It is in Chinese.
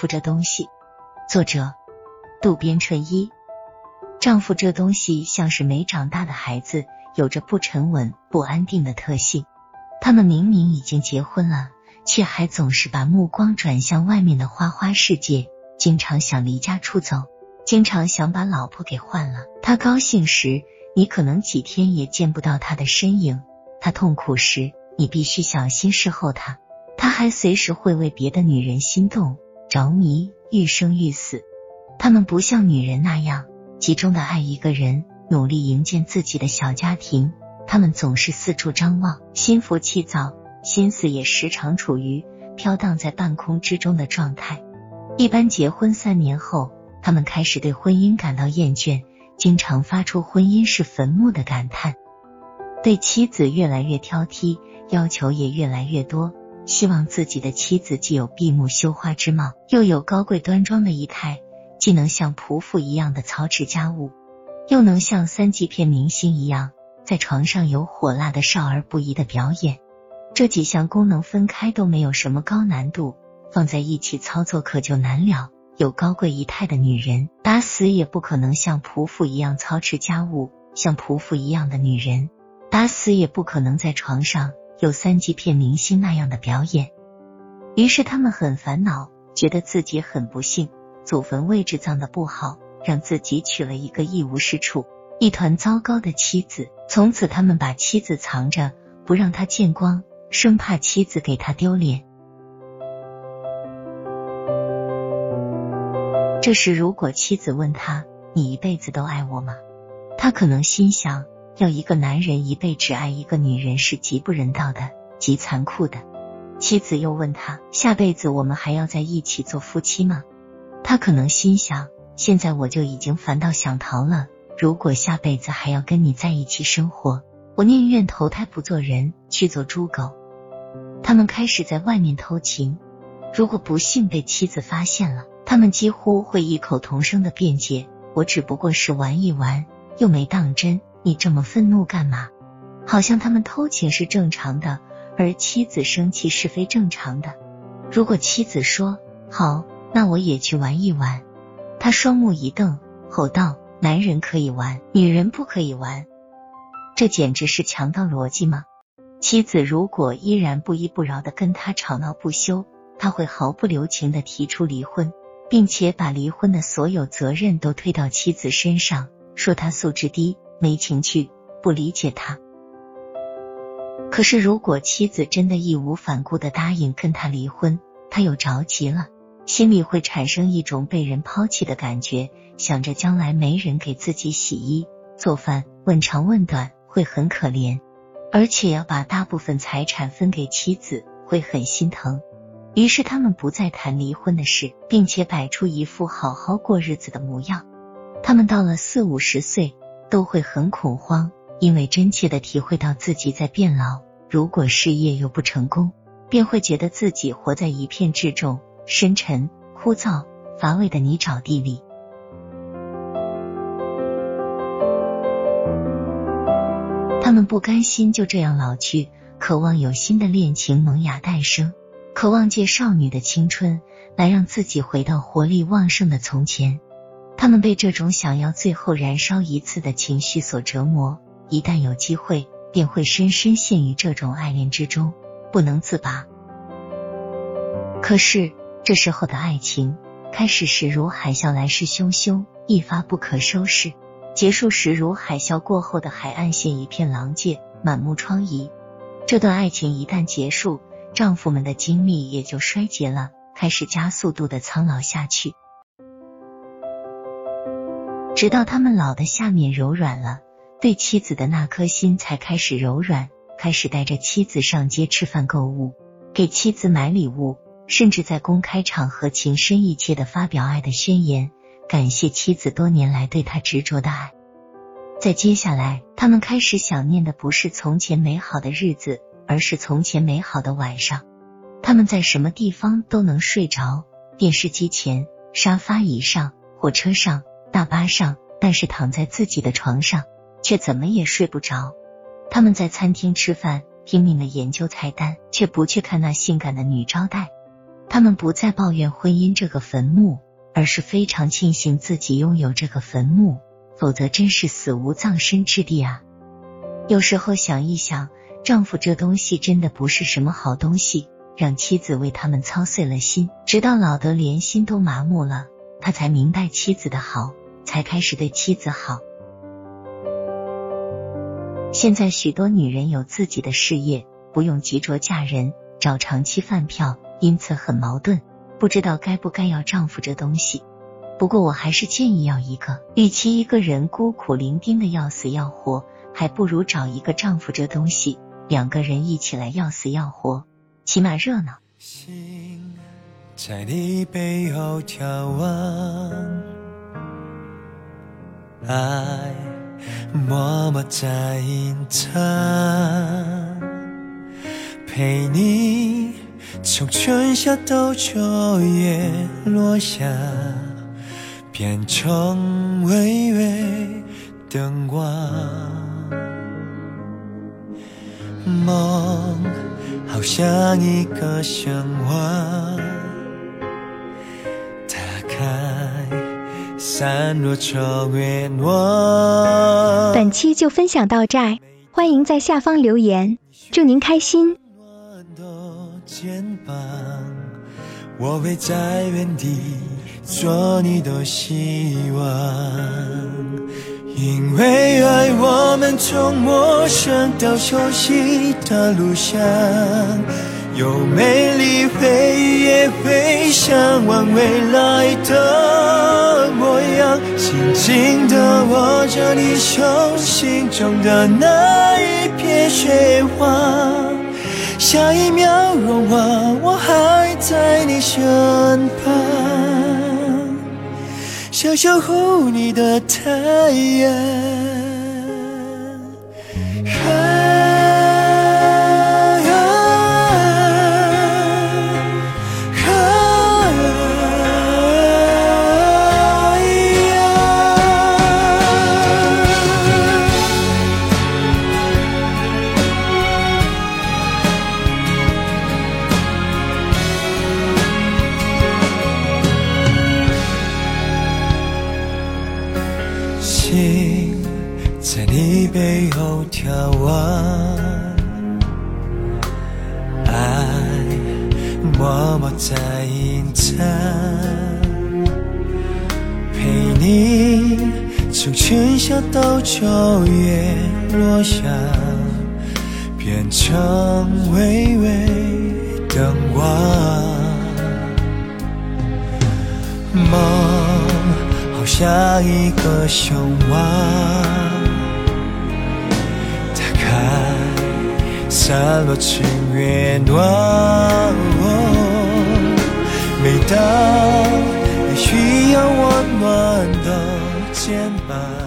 夫这东西，作者渡边淳一。丈夫这东西像是没长大的孩子，有着不沉稳、不安定的特性。他们明明已经结婚了，却还总是把目光转向外面的花花世界，经常想离家出走，经常想把老婆给换了。他高兴时，你可能几天也见不到他的身影；他痛苦时，你必须小心侍候他。他还随时会为别的女人心动、着迷、欲生欲死。他们不像女人那样集中的爱一个人，努力营建自己的小家庭。他们总是四处张望，心浮气躁，心思也时常处于飘荡在半空之中的状态。一般结婚三年后，他们开始对婚姻感到厌倦，经常发出“婚姻是坟墓”的感叹，对妻子越来越挑剔，要求也越来越多。希望自己的妻子既有闭目羞花之貌，又有高贵端庄的仪态，既能像仆妇一样的操持家务，又能像三级片明星一样在床上有火辣的少儿不宜的表演。这几项功能分开都没有什么高难度，放在一起操作可就难了。有高贵仪态的女人，打死也不可能像仆妇一样操持家务；像仆妇一样的女人，打死也不可能在床上。有三级片明星那样的表演，于是他们很烦恼，觉得自己很不幸，祖坟位置葬的不好，让自己娶了一个一无是处、一团糟糕的妻子。从此，他们把妻子藏着，不让他见光，生怕妻子给他丢脸。这时，如果妻子问他：“你一辈子都爱我吗？”他可能心想。要一个男人一辈只爱一个女人是极不人道的，极残酷的。妻子又问他：下辈子我们还要在一起做夫妻吗？他可能心想：现在我就已经烦到想逃了，如果下辈子还要跟你在一起生活，我宁愿投胎不做人，去做猪狗。他们开始在外面偷情，如果不幸被妻子发现了，他们几乎会异口同声的辩解：我只不过是玩一玩，又没当真。你这么愤怒干嘛？好像他们偷情是正常的，而妻子生气是非正常的。如果妻子说好，那我也去玩一玩，他双目一瞪，吼道：“男人可以玩，女人不可以玩，这简直是强盗逻辑吗？”妻子如果依然不依不饶的跟他吵闹不休，他会毫不留情的提出离婚，并且把离婚的所有责任都推到妻子身上，说他素质低。没情趣，不理解他。可是，如果妻子真的义无反顾的答应跟他离婚，他又着急了，心里会产生一种被人抛弃的感觉，想着将来没人给自己洗衣做饭，问长问短，会很可怜，而且要把大部分财产分给妻子，会很心疼。于是，他们不再谈离婚的事，并且摆出一副好好过日子的模样。他们到了四五十岁。都会很恐慌，因为真切的体会到自己在变老。如果事业又不成功，便会觉得自己活在一片至重、深沉、枯燥、乏味的泥沼地里。他们不甘心就这样老去，渴望有新的恋情萌芽诞生，渴望借少女的青春来让自己回到活力旺盛的从前。他们被这种想要最后燃烧一次的情绪所折磨，一旦有机会，便会深深陷于这种爱恋之中，不能自拔。可是这时候的爱情，开始时如海啸来势汹汹，一发不可收拾；结束时如海啸过后的海岸线，一片狼藉，满目疮痍。这段爱情一旦结束，丈夫们的精力也就衰竭了，开始加速度的苍老下去。直到他们老的下面柔软了，对妻子的那颗心才开始柔软，开始带着妻子上街吃饭、购物，给妻子买礼物，甚至在公开场合情深意切的发表爱的宣言，感谢妻子多年来对他执着的爱。在接下来，他们开始想念的不是从前美好的日子，而是从前美好的晚上。他们在什么地方都能睡着，电视机前、沙发椅上、火车上。大巴上，但是躺在自己的床上，却怎么也睡不着。他们在餐厅吃饭，拼命的研究菜单，却不去看那性感的女招待。他们不再抱怨婚姻这个坟墓，而是非常庆幸自己拥有这个坟墓，否则真是死无葬身之地啊！有时候想一想，丈夫这东西真的不是什么好东西，让妻子为他们操碎了心，直到老得连心都麻木了，他才明白妻子的好，才开始对妻子好。现在许多女人有自己的事业，不用急着嫁人，找长期饭票，因此很矛盾，不知道该不该要丈夫这东西。不过我还是建议要一个，与其一个人孤苦伶仃的要死要活，还不如找一个丈夫这东西，两个人一起来要死要活，起码热闹。心在你背后眺望，爱。默默在隐藏，陪你从春夏到秋叶落下，变成微微灯光。梦好像一个神话。本期就分享到这，欢迎在下方留言，祝您开心。我会在原地做你的希望，因为爱我们从陌生到熟悉的路上，有美丽回忆，也会向往未来的。紧紧地握着你手心中的那一片雪花，下一秒融化，我还在你身旁，想守护你的太阳。心在你背后眺望，爱默默在隐藏，陪你从春夏到秋叶落下，变成微微灯光。梦。下一个向往，打开，散落情月暖。每当你需要温暖的肩膀。